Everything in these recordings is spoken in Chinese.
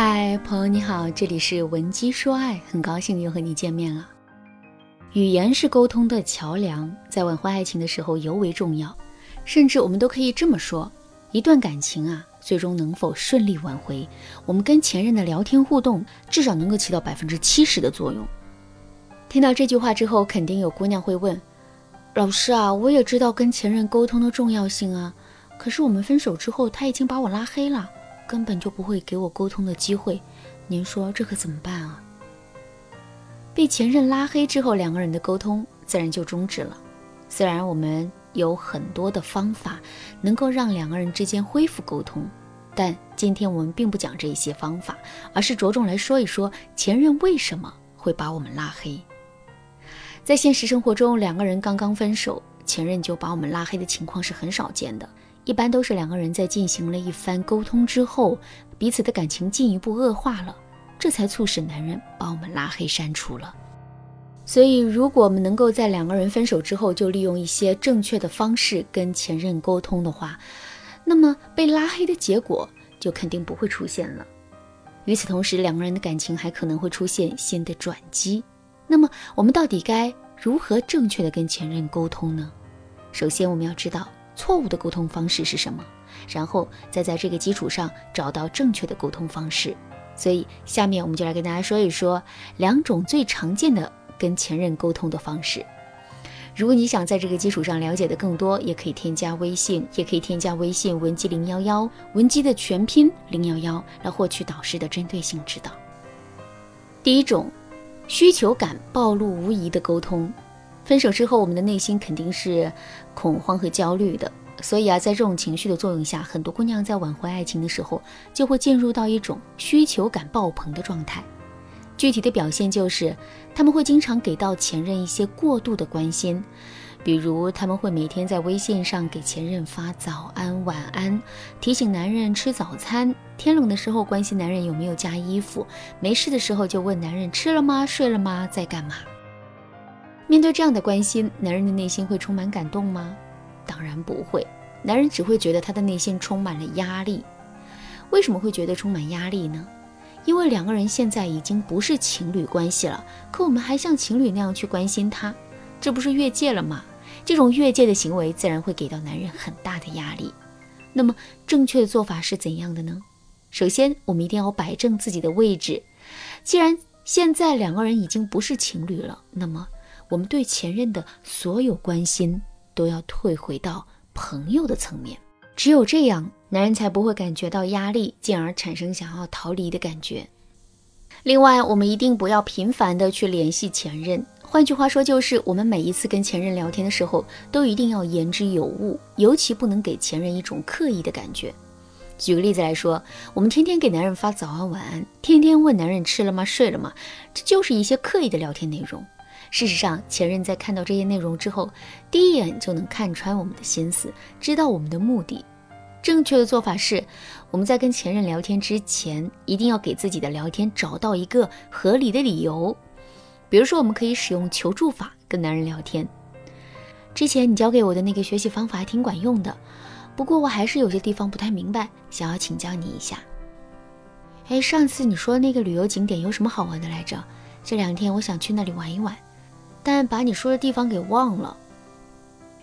嗨，朋友你好，这里是文姬说爱，很高兴又和你见面了。语言是沟通的桥梁，在挽回爱情的时候尤为重要。甚至我们都可以这么说：一段感情啊，最终能否顺利挽回，我们跟前任的聊天互动，至少能够起到百分之七十的作用。听到这句话之后，肯定有姑娘会问：老师啊，我也知道跟前任沟通的重要性啊，可是我们分手之后，他已经把我拉黑了。根本就不会给我沟通的机会，您说这可怎么办啊？被前任拉黑之后，两个人的沟通自然就终止了。虽然我们有很多的方法能够让两个人之间恢复沟通，但今天我们并不讲这一些方法，而是着重来说一说前任为什么会把我们拉黑。在现实生活中，两个人刚刚分手，前任就把我们拉黑的情况是很少见的。一般都是两个人在进行了一番沟通之后，彼此的感情进一步恶化了，这才促使男人把我们拉黑删除了。所以，如果我们能够在两个人分手之后就利用一些正确的方式跟前任沟通的话，那么被拉黑的结果就肯定不会出现了。与此同时，两个人的感情还可能会出现新的转机。那么，我们到底该如何正确的跟前任沟通呢？首先，我们要知道。错误的沟通方式是什么？然后再在这个基础上找到正确的沟通方式。所以下面我们就来跟大家说一说两种最常见的跟前任沟通的方式。如果你想在这个基础上了解的更多，也可以添加微信，也可以添加微信文姬零幺幺，文姬的全拼零幺幺来获取导师的针对性指导。第一种，需求感暴露无遗的沟通。分手之后，我们的内心肯定是恐慌和焦虑的，所以啊，在这种情绪的作用下，很多姑娘在挽回爱情的时候，就会进入到一种需求感爆棚的状态。具体的表现就是，他们会经常给到前任一些过度的关心，比如他们会每天在微信上给前任发早安、晚安，提醒男人吃早餐，天冷的时候关心男人有没有加衣服，没事的时候就问男人吃了吗、睡了吗、在干嘛。面对这样的关心，男人的内心会充满感动吗？当然不会，男人只会觉得他的内心充满了压力。为什么会觉得充满压力呢？因为两个人现在已经不是情侣关系了，可我们还像情侣那样去关心他，这不是越界了吗？这种越界的行为自然会给到男人很大的压力。那么正确的做法是怎样的呢？首先，我们一定要摆正自己的位置。既然现在两个人已经不是情侣了，那么。我们对前任的所有关心都要退回到朋友的层面，只有这样，男人才不会感觉到压力，进而产生想要逃离的感觉。另外，我们一定不要频繁的去联系前任，换句话说，就是我们每一次跟前任聊天的时候，都一定要言之有物，尤其不能给前任一种刻意的感觉。举个例子来说，我们天天给男人发早安晚安，天天问男人吃了吗、睡了吗，这就是一些刻意的聊天内容。事实上，前任在看到这些内容之后，第一眼就能看穿我们的心思，知道我们的目的。正确的做法是，我们在跟前任聊天之前，一定要给自己的聊天找到一个合理的理由。比如说，我们可以使用求助法跟男人聊天。之前你教给我的那个学习方法还挺管用的，不过我还是有些地方不太明白，想要请教你一下。哎，上次你说那个旅游景点有什么好玩的来着？这两天我想去那里玩一玩。但把你说的地方给忘了，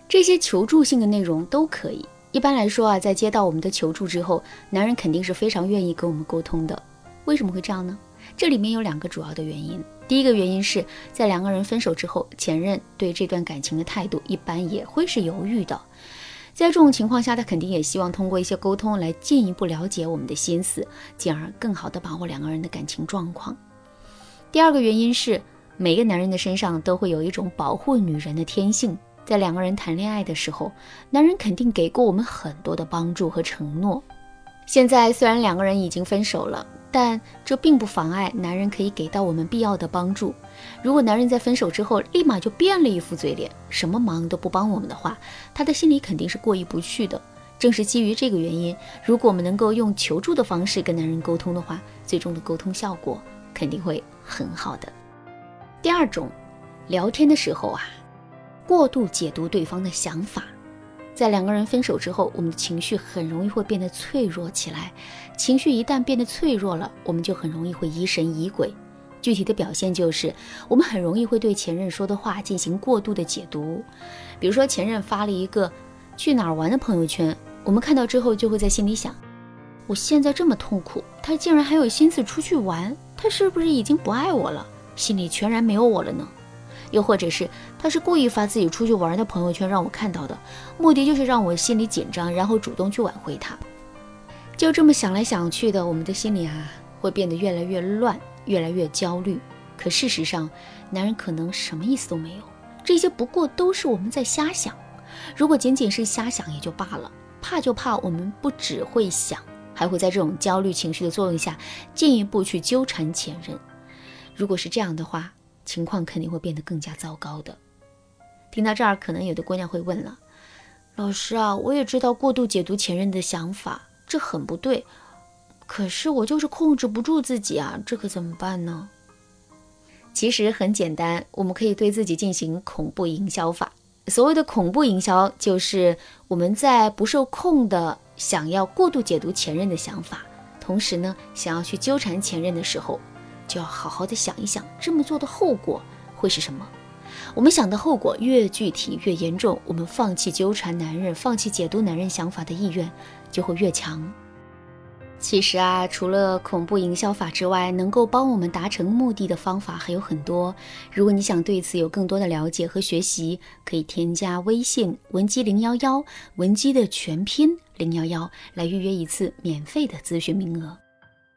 这些求助性的内容都可以。一般来说啊，在接到我们的求助之后，男人肯定是非常愿意跟我们沟通的。为什么会这样呢？这里面有两个主要的原因。第一个原因是在两个人分手之后，前任对这段感情的态度一般也会是犹豫的。在这种情况下，他肯定也希望通过一些沟通来进一步了解我们的心思，进而更好的把握两个人的感情状况。第二个原因是。每个男人的身上都会有一种保护女人的天性，在两个人谈恋爱的时候，男人肯定给过我们很多的帮助和承诺。现在虽然两个人已经分手了，但这并不妨碍男人可以给到我们必要的帮助。如果男人在分手之后立马就变了一副嘴脸，什么忙都不帮我们的话，他的心里肯定是过意不去的。正是基于这个原因，如果我们能够用求助的方式跟男人沟通的话，最终的沟通效果肯定会很好的。第二种，聊天的时候啊，过度解读对方的想法。在两个人分手之后，我们的情绪很容易会变得脆弱起来。情绪一旦变得脆弱了，我们就很容易会疑神疑鬼。具体的表现就是，我们很容易会对前任说的话进行过度的解读。比如说，前任发了一个去哪儿玩的朋友圈，我们看到之后就会在心里想：我现在这么痛苦，他竟然还有心思出去玩，他是不是已经不爱我了？心里全然没有我了呢？又或者是他是故意发自己出去玩的朋友圈让我看到的，目的就是让我心里紧张，然后主动去挽回他。就这么想来想去的，我们的心里啊会变得越来越乱。越来越焦虑，可事实上，男人可能什么意思都没有，这些不过都是我们在瞎想。如果仅仅是瞎想也就罢了，怕就怕我们不只会想，还会在这种焦虑情绪的作用下，进一步去纠缠前任。如果是这样的话，情况肯定会变得更加糟糕的。听到这儿，可能有的姑娘会问了：“老师啊，我也知道过度解读前任的想法，这很不对。”可是我就是控制不住自己啊，这可怎么办呢？其实很简单，我们可以对自己进行恐怖营销法。所谓的恐怖营销，就是我们在不受控的想要过度解读前任的想法，同时呢，想要去纠缠前任的时候，就要好好的想一想，这么做的后果会是什么？我们想的后果越具体越严重，我们放弃纠缠男人、放弃解读男人想法的意愿就会越强。其实啊，除了恐怖营销法之外，能够帮我们达成目的的方法还有很多。如果你想对此有更多的了解和学习，可以添加微信文姬零幺幺，文姬的全拼零幺幺，来预约一次免费的咨询名额。